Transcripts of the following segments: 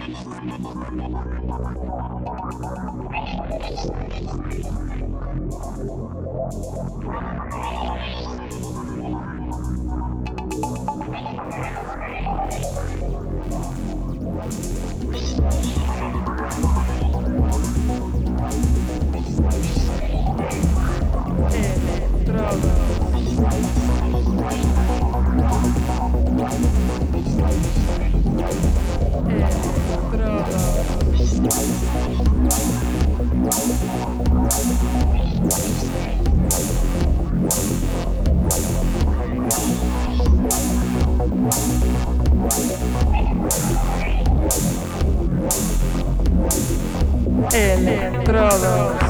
Estrada. Electrodos.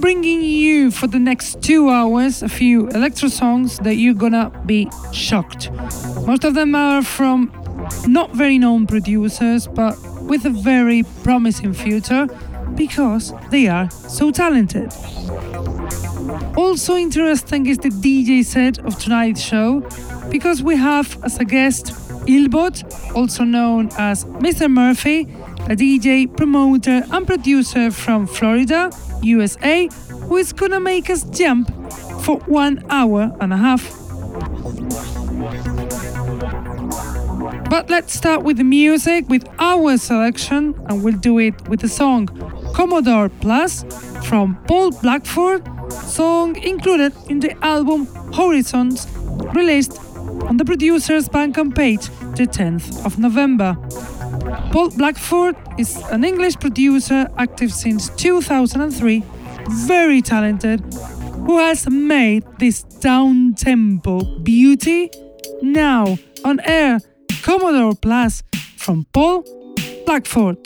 Bringing you for the next two hours a few electro songs that you're gonna be shocked. Most of them are from not very known producers, but with a very promising future because they are so talented. Also interesting is the DJ set of tonight's show because we have as a guest Ilbot, also known as Mr. Murphy, a DJ, promoter, and producer from Florida USA, who is gonna make us jump for one hour and a half. But let's start with the music, with our selection, and we'll do it with the song Commodore Plus from Paul Blackford, song included in the album Horizons, released on the producer's Bandcamp page the 10th of November. Paul Blackford is an English producer active since 2003, very talented, who has made this down tempo beauty now on air Commodore Plus from Paul Blackford.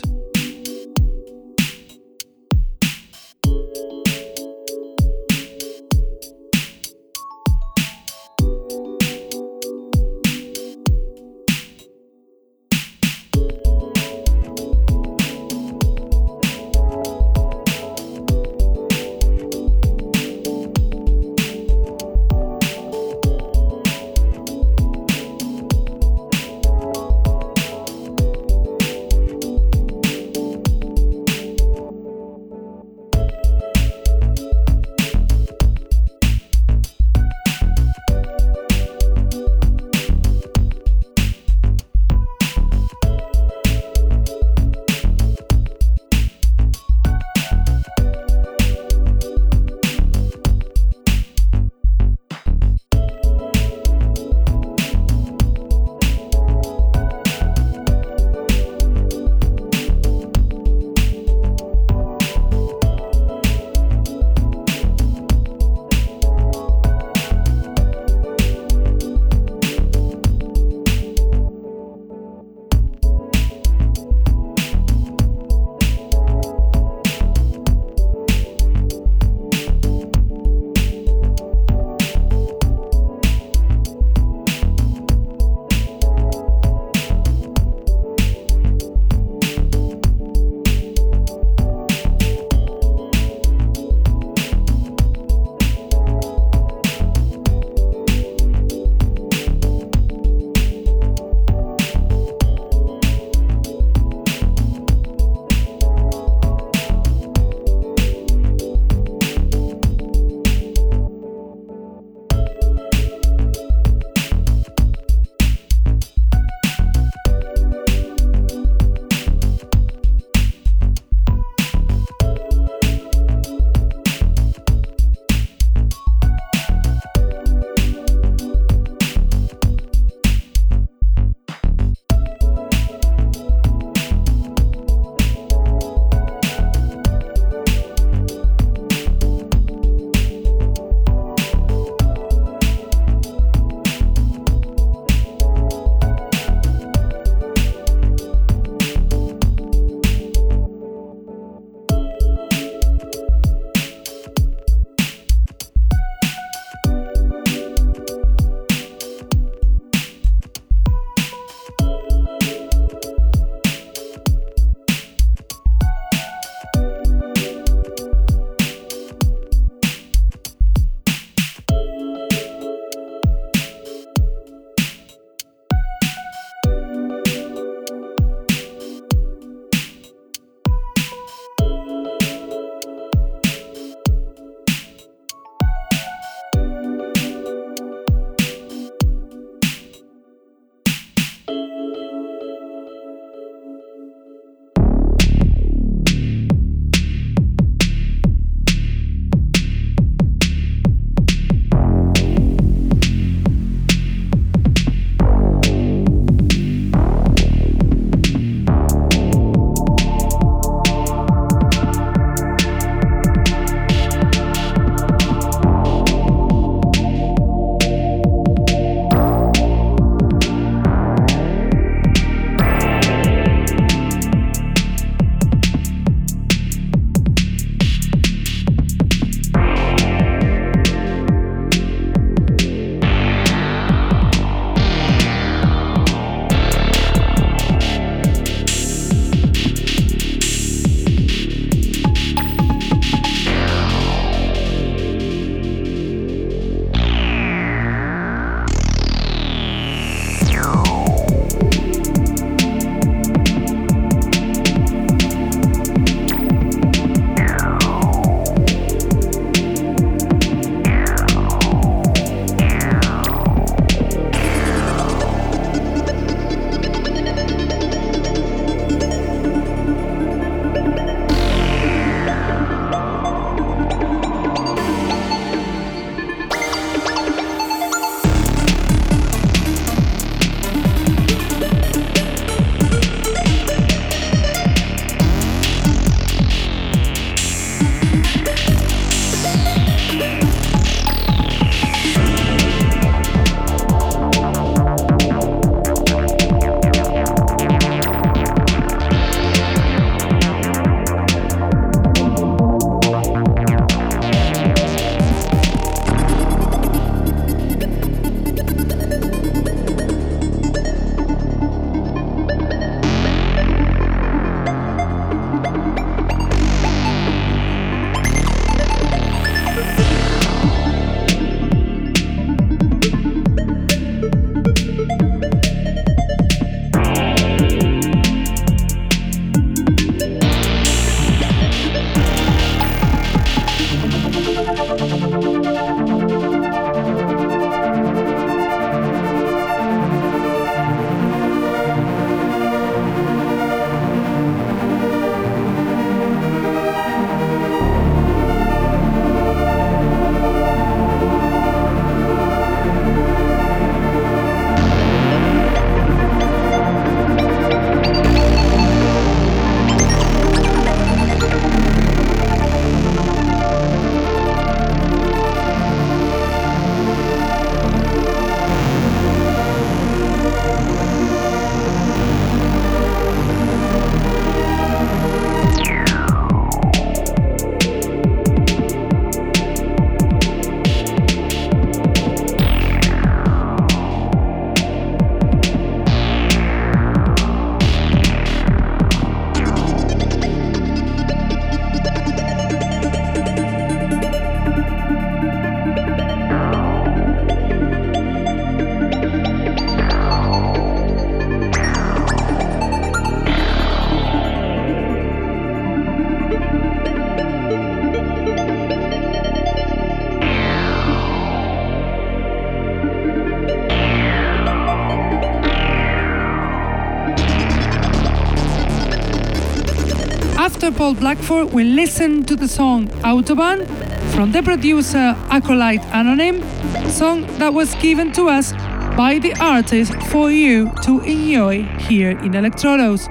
Paul Blackford, we listen to the song Autobahn from the producer Acolyte Anonym, song that was given to us by the artist for you to enjoy here in Electrodos.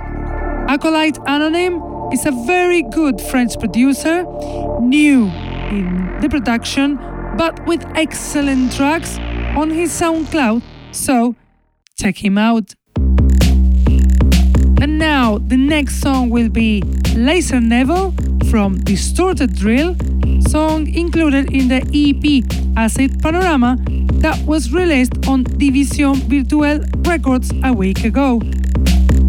Acolyte Anonym is a very good French producer, new in the production, but with excellent tracks on his SoundCloud, so check him out. Now the next song will be Laser Neville from Distorted Drill, song included in the EP Acid Panorama that was released on Division Virtual Records a week ago.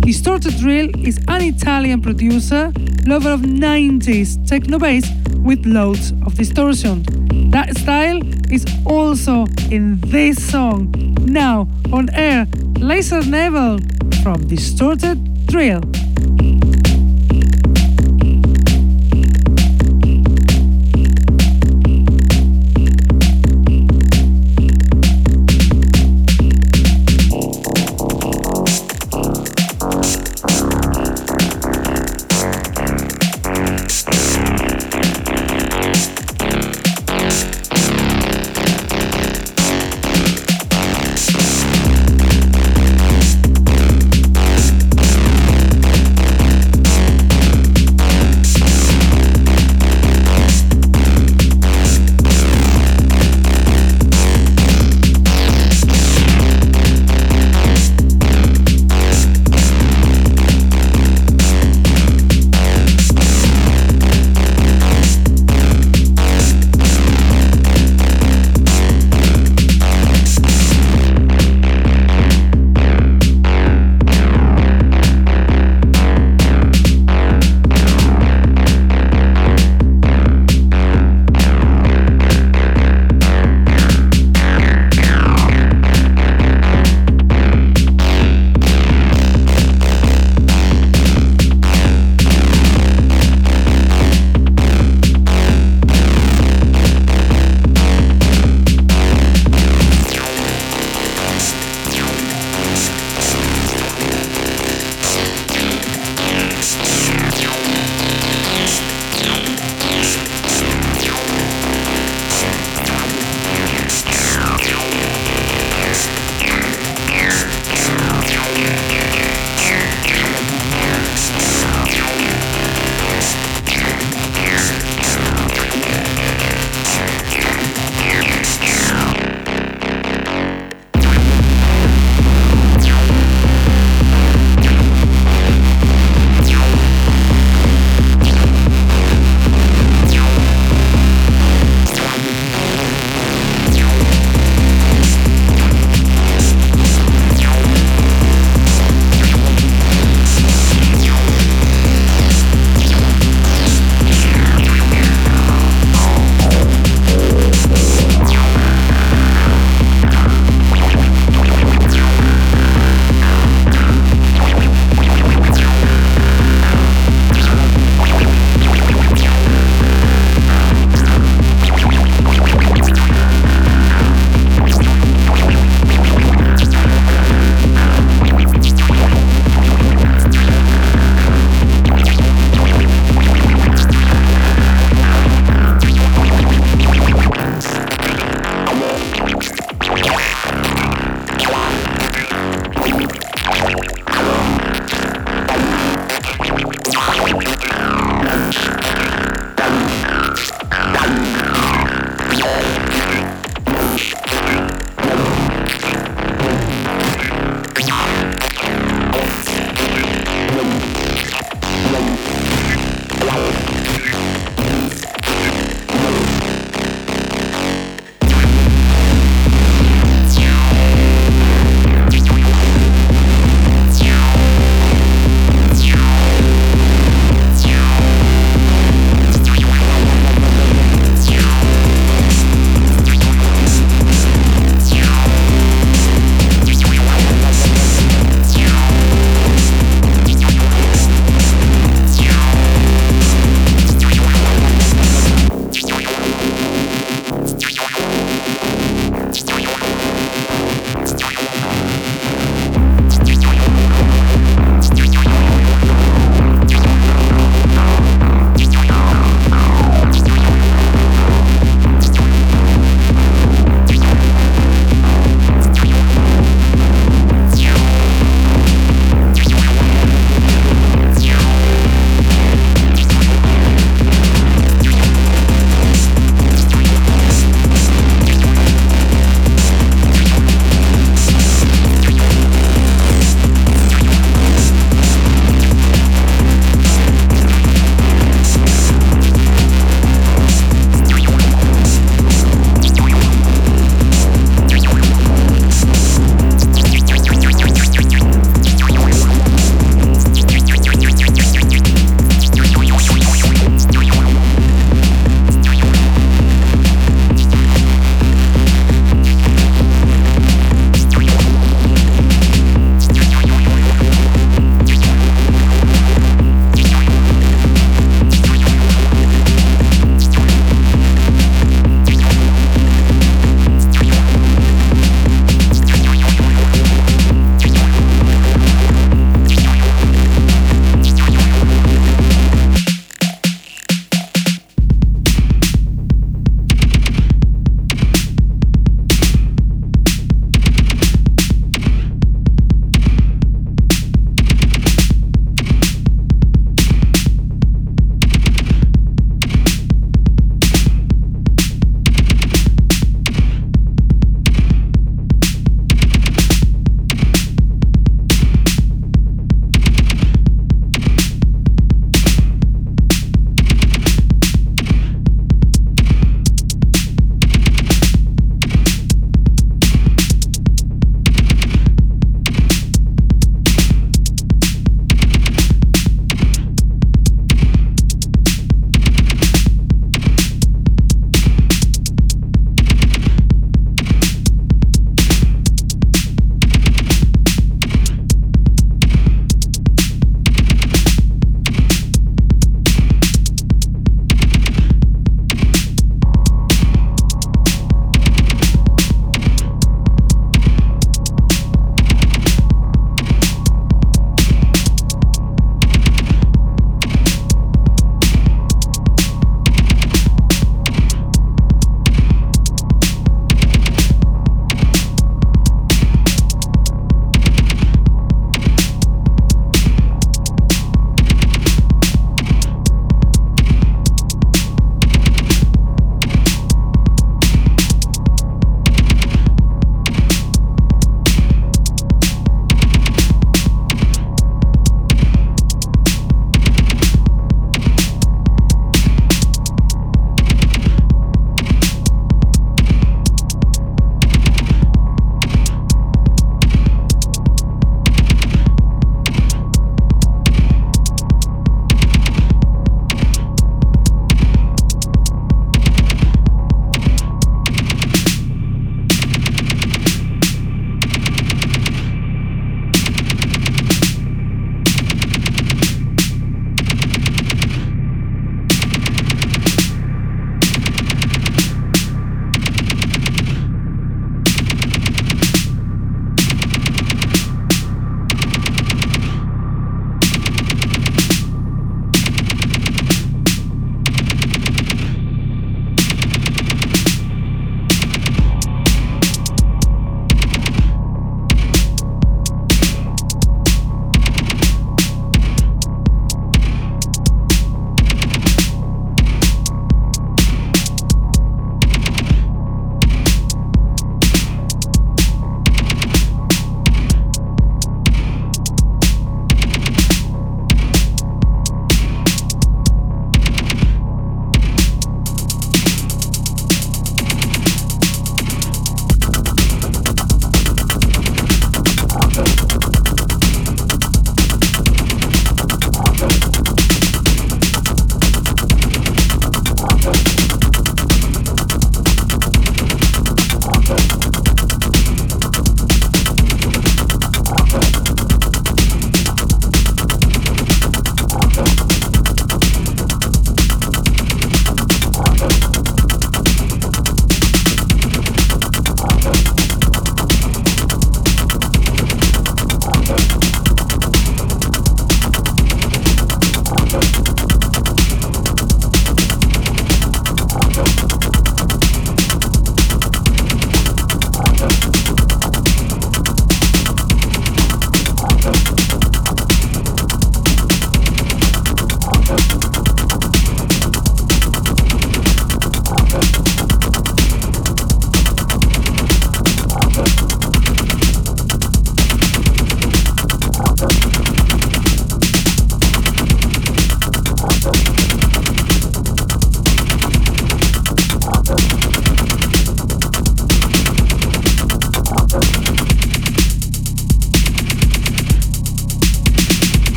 Distorted Drill is an Italian producer, lover of 90s techno bass with loads of distortion. That style is also in this song. Now on air, Laser Neville from Distorted Drill.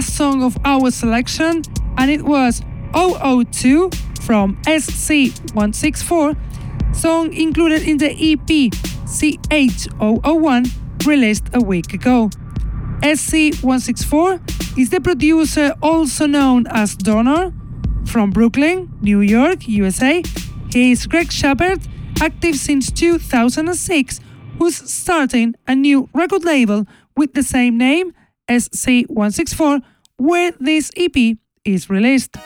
Last song of our selection, and it was 002 from SC164, song included in the EP CH001 released a week ago. SC164 is the producer also known as Donor from Brooklyn, New York, USA. He is Greg Shepard, active since 2006, who's starting a new record label with the same name, SC164, where this EP is released.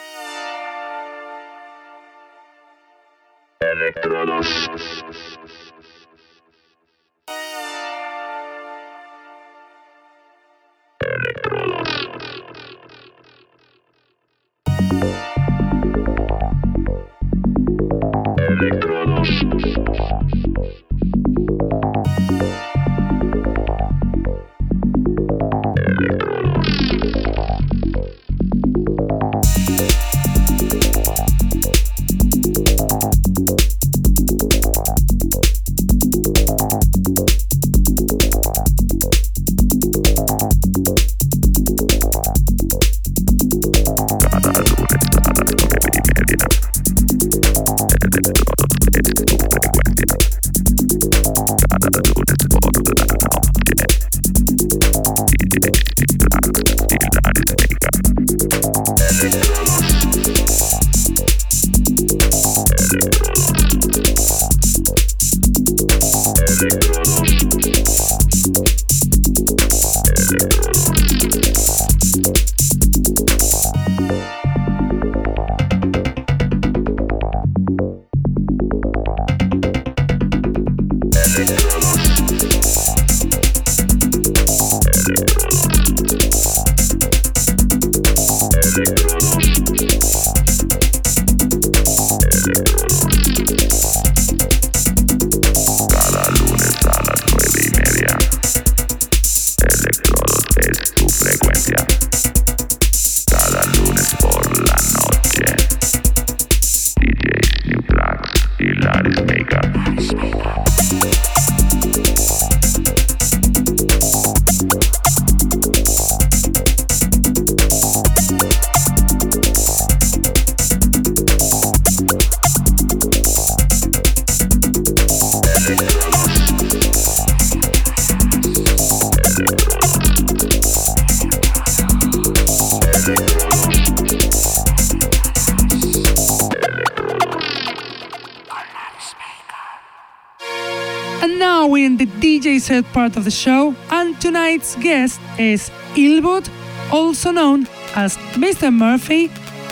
Set part of the show, and tonight's guest is Ilbot, also known as Mr. Murphy,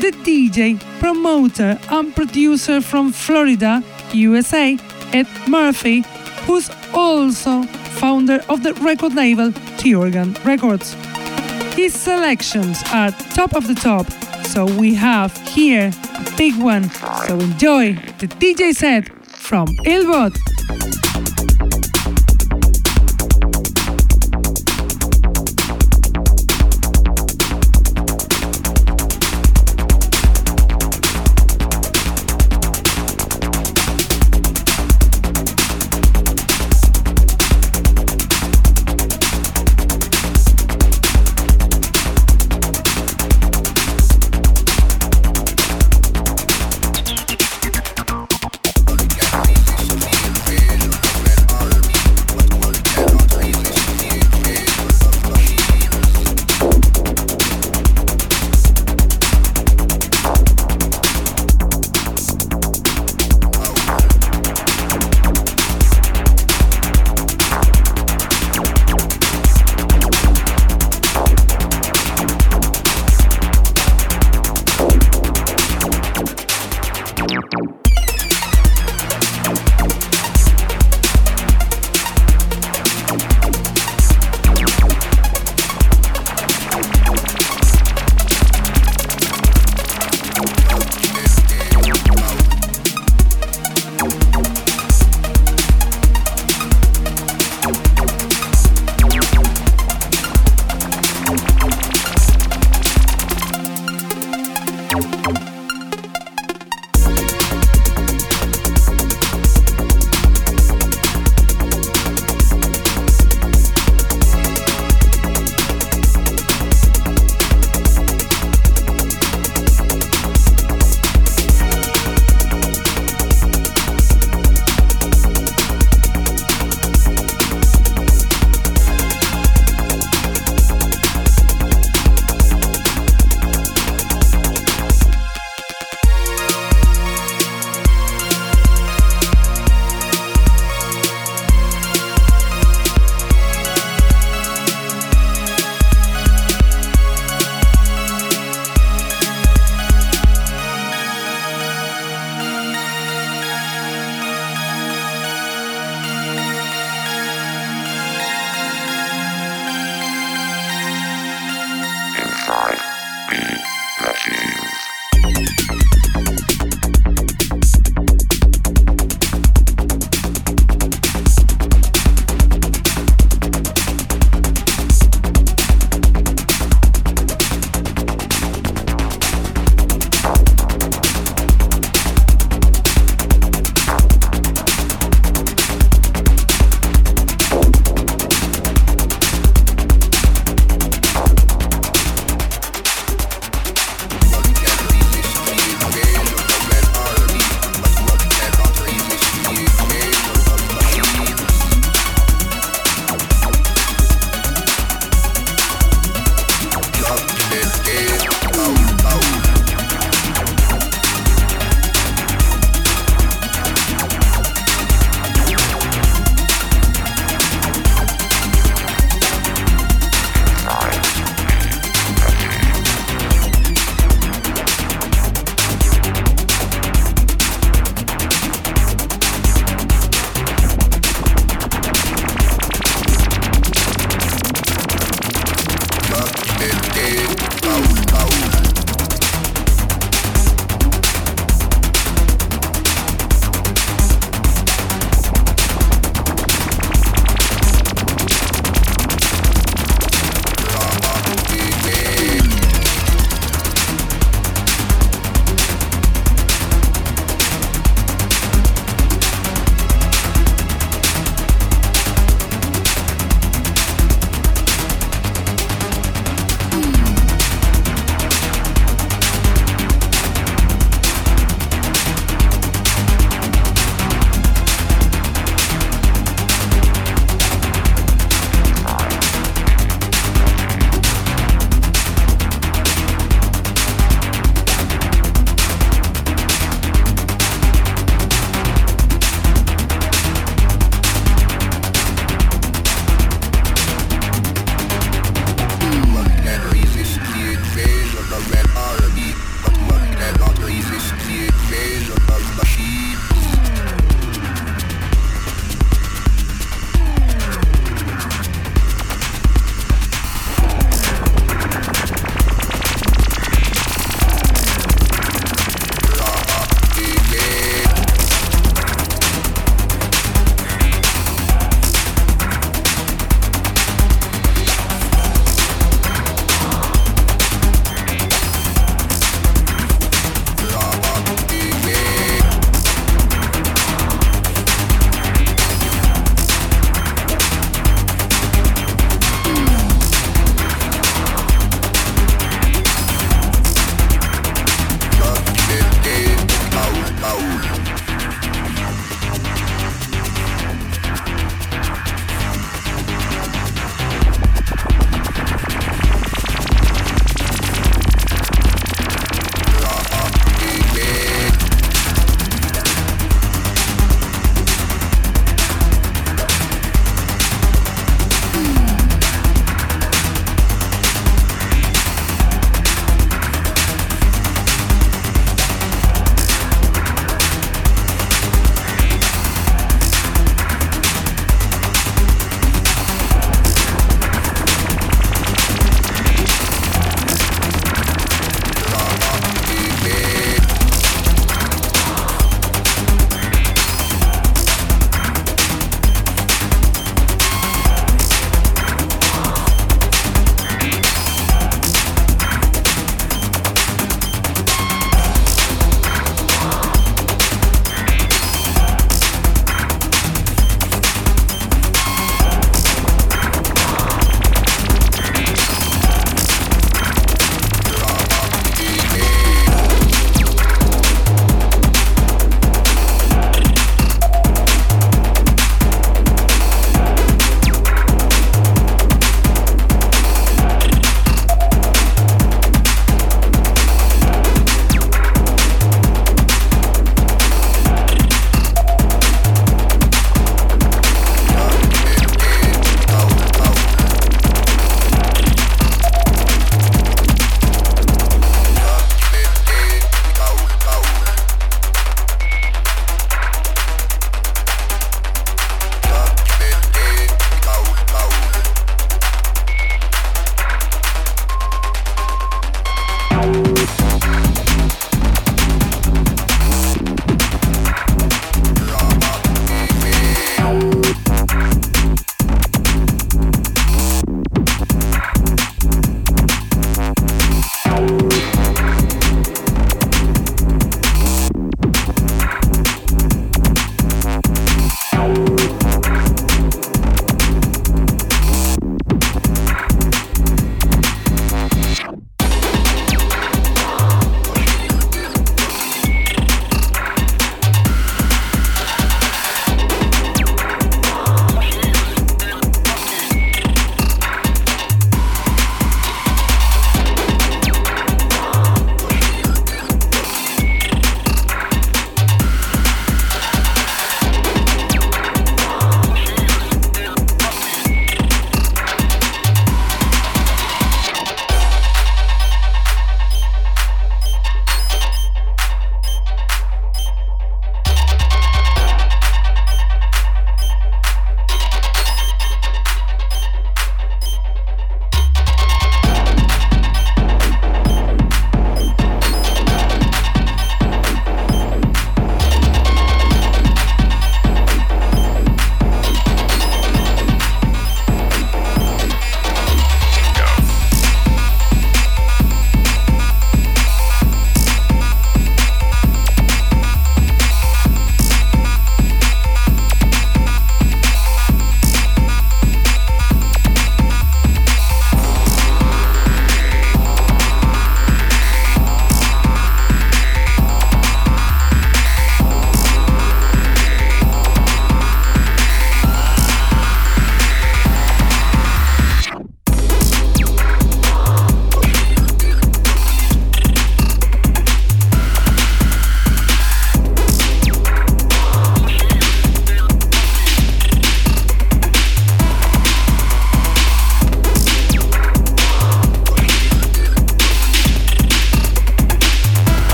the DJ, promoter, and producer from Florida, USA, Ed Murphy, who's also founder of the record label T-Organ Records. His selections are top of the top, so we have here a big one. So enjoy the DJ set from Ilbot.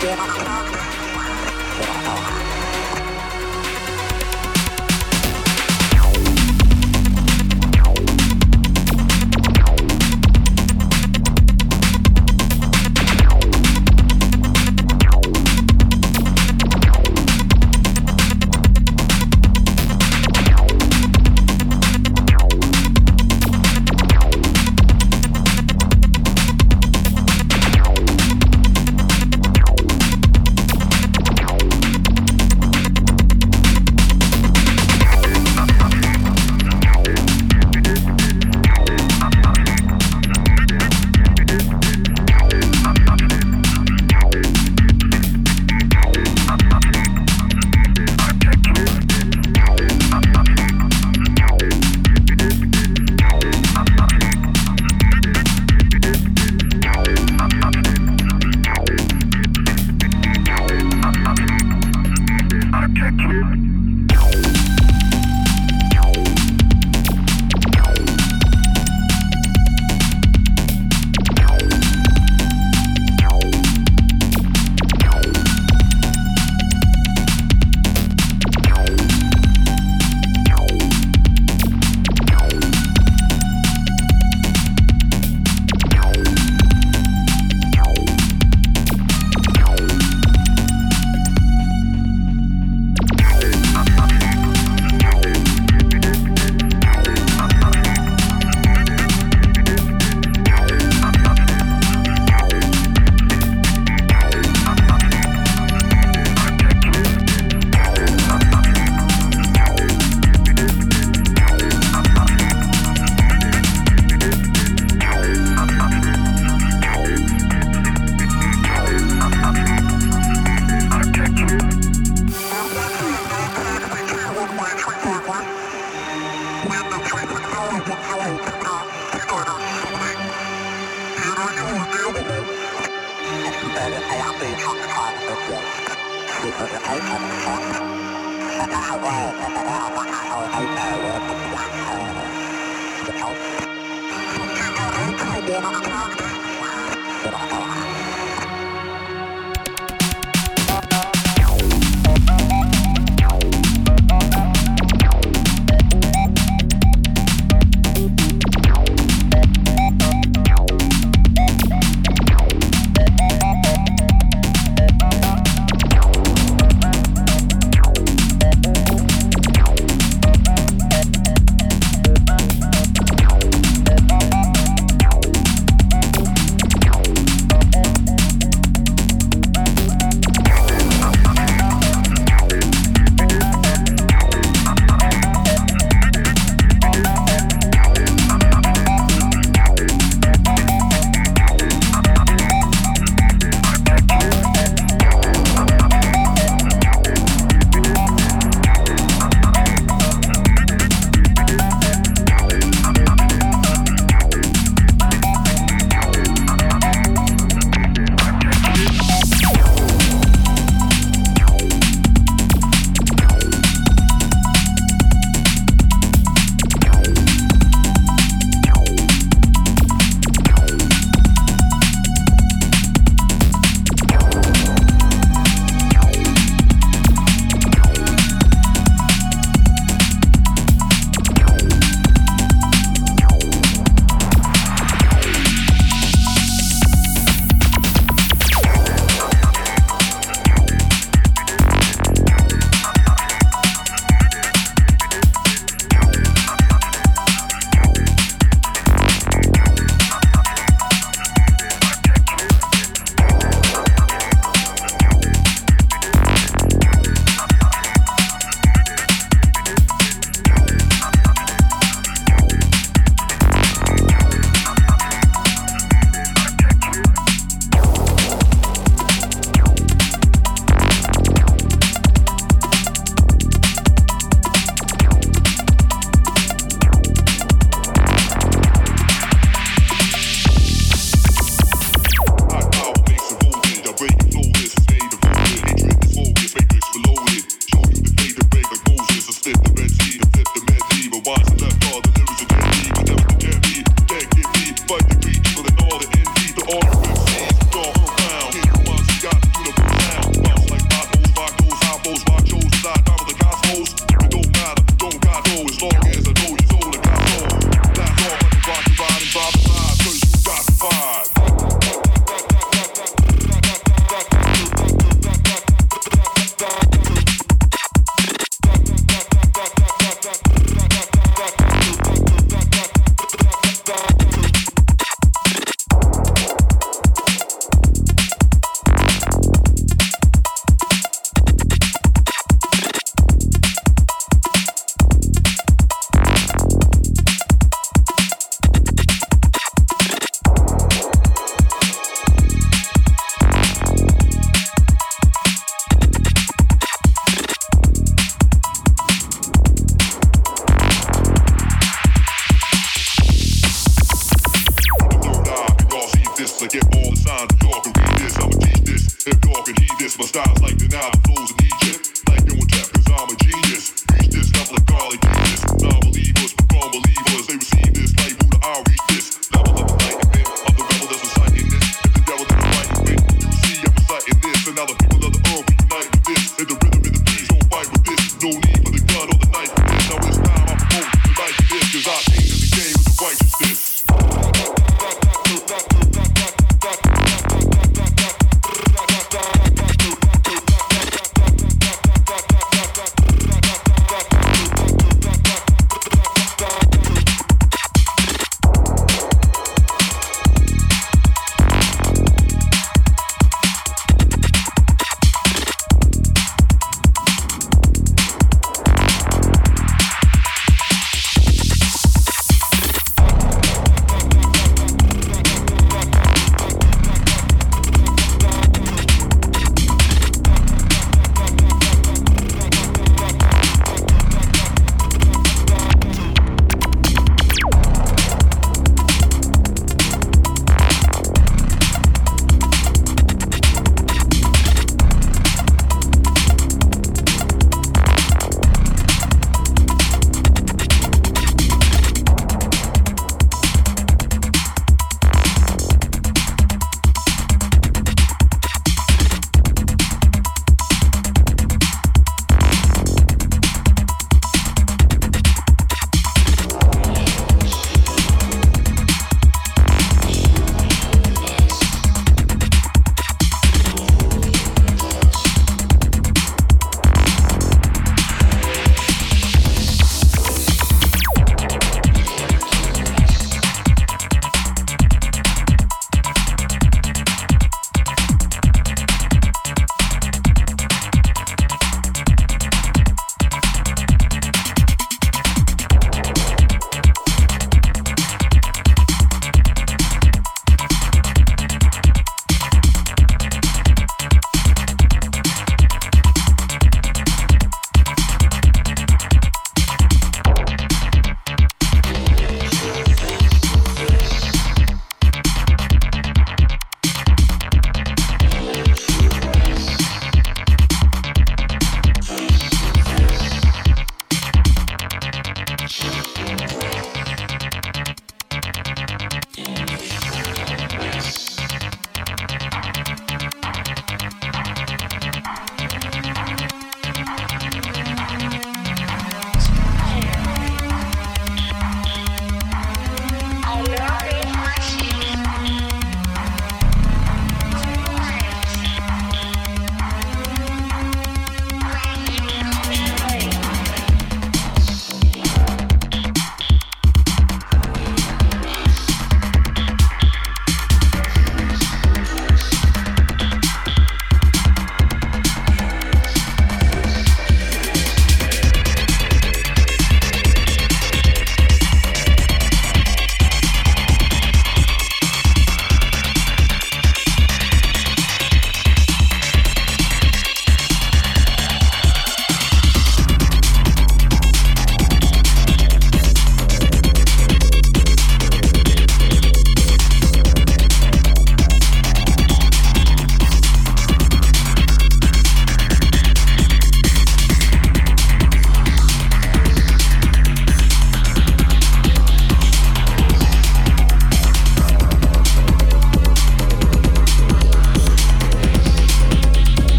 talking.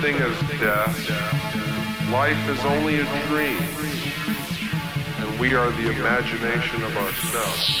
Thing as death. Life is only a dream, and we are the imagination of ourselves.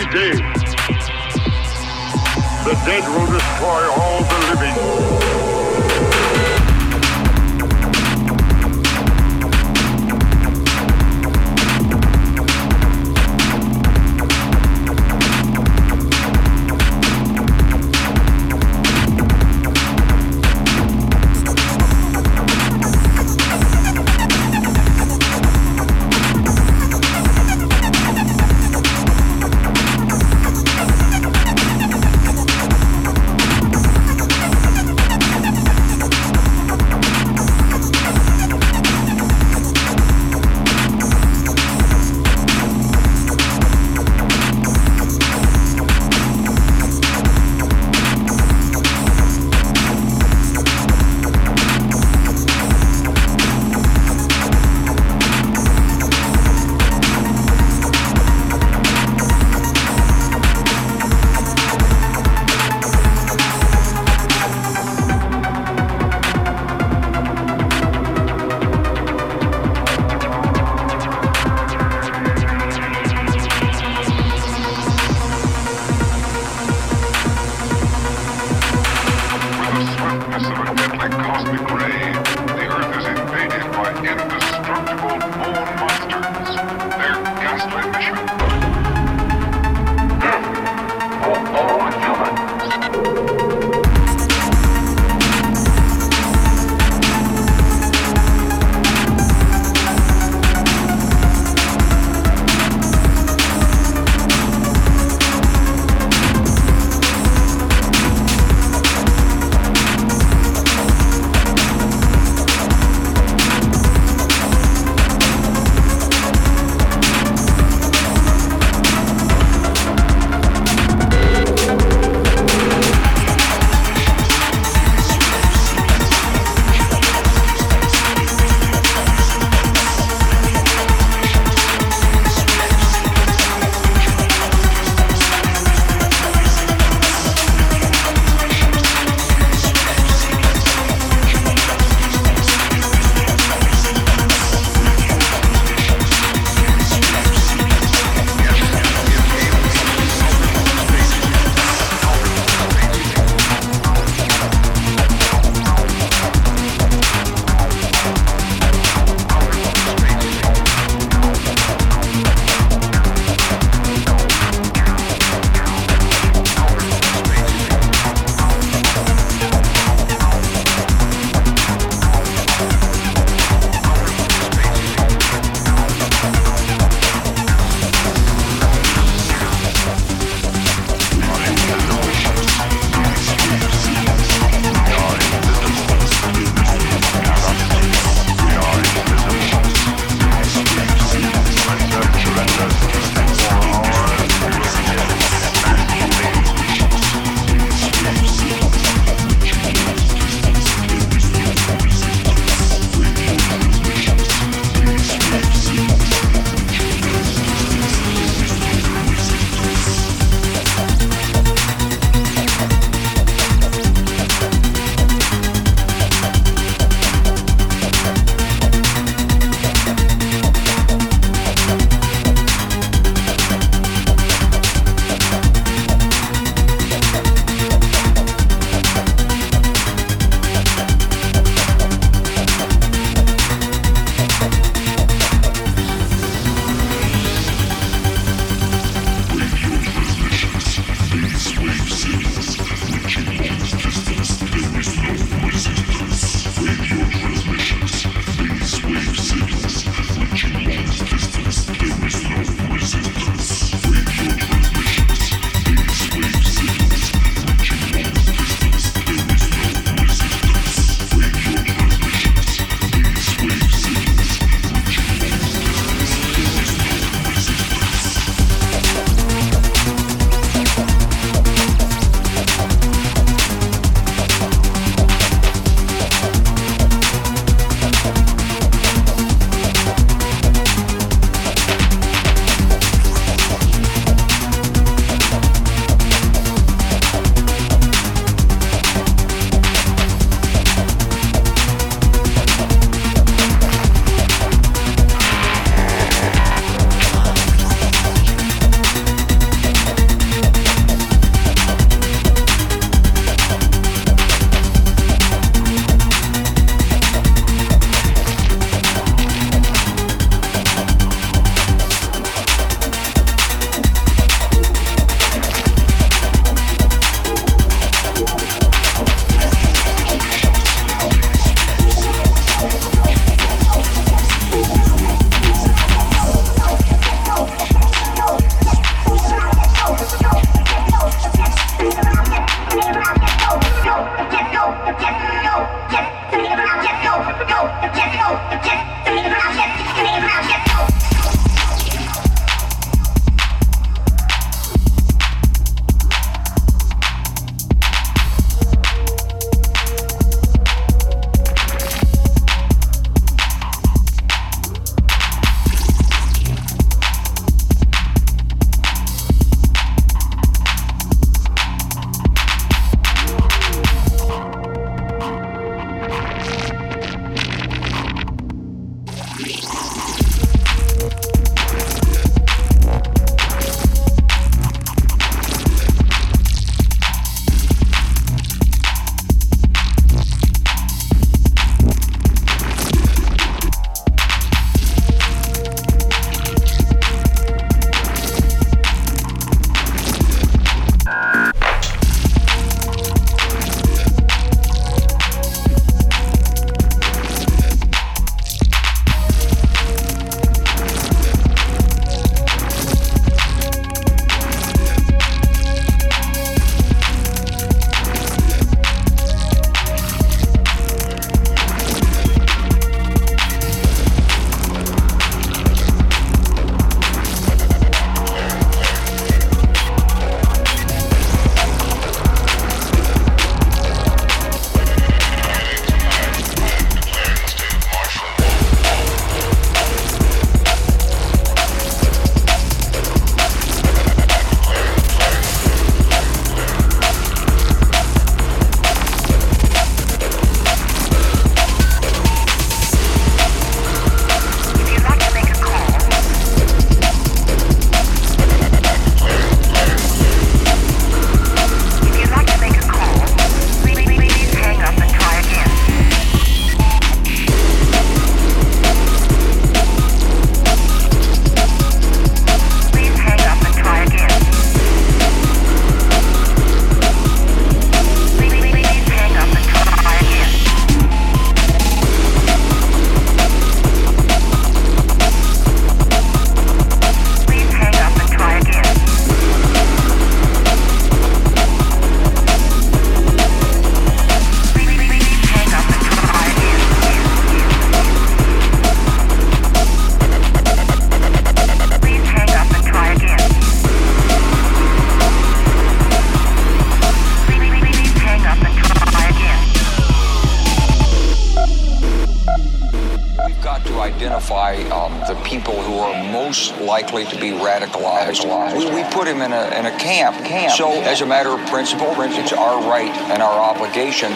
Three days. The dead will destroy all the living.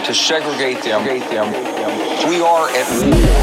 To segregate them. We are at war.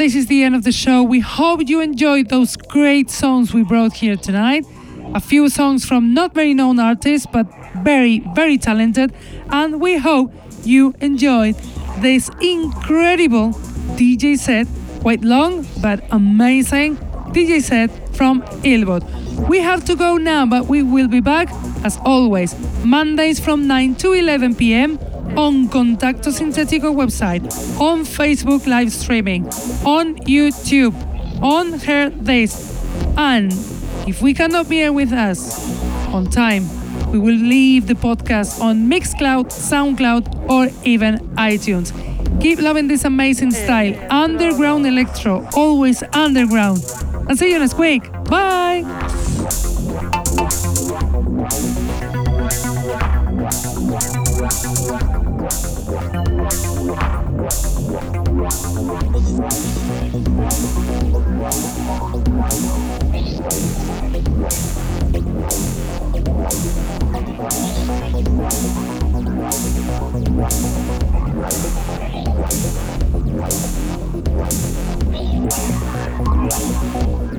This is the end of the show. We hope you enjoyed those great songs we brought here tonight. A few songs from not very known artists, but very, very talented. And we hope you enjoyed this incredible DJ set, quite long but amazing DJ set from Ilbot. We have to go now, but we will be back as always, Mondays from 9 to 11 pm on Contacto Sintetico website, on Facebook live streaming, on YouTube, on Hearthis. And if we cannot be here with us on time, we will leave the podcast on Mixcloud, SoundCloud, or even iTunes. Keep loving this amazing style. Underground electro, always underground. And see you next week. Bye. Thank you.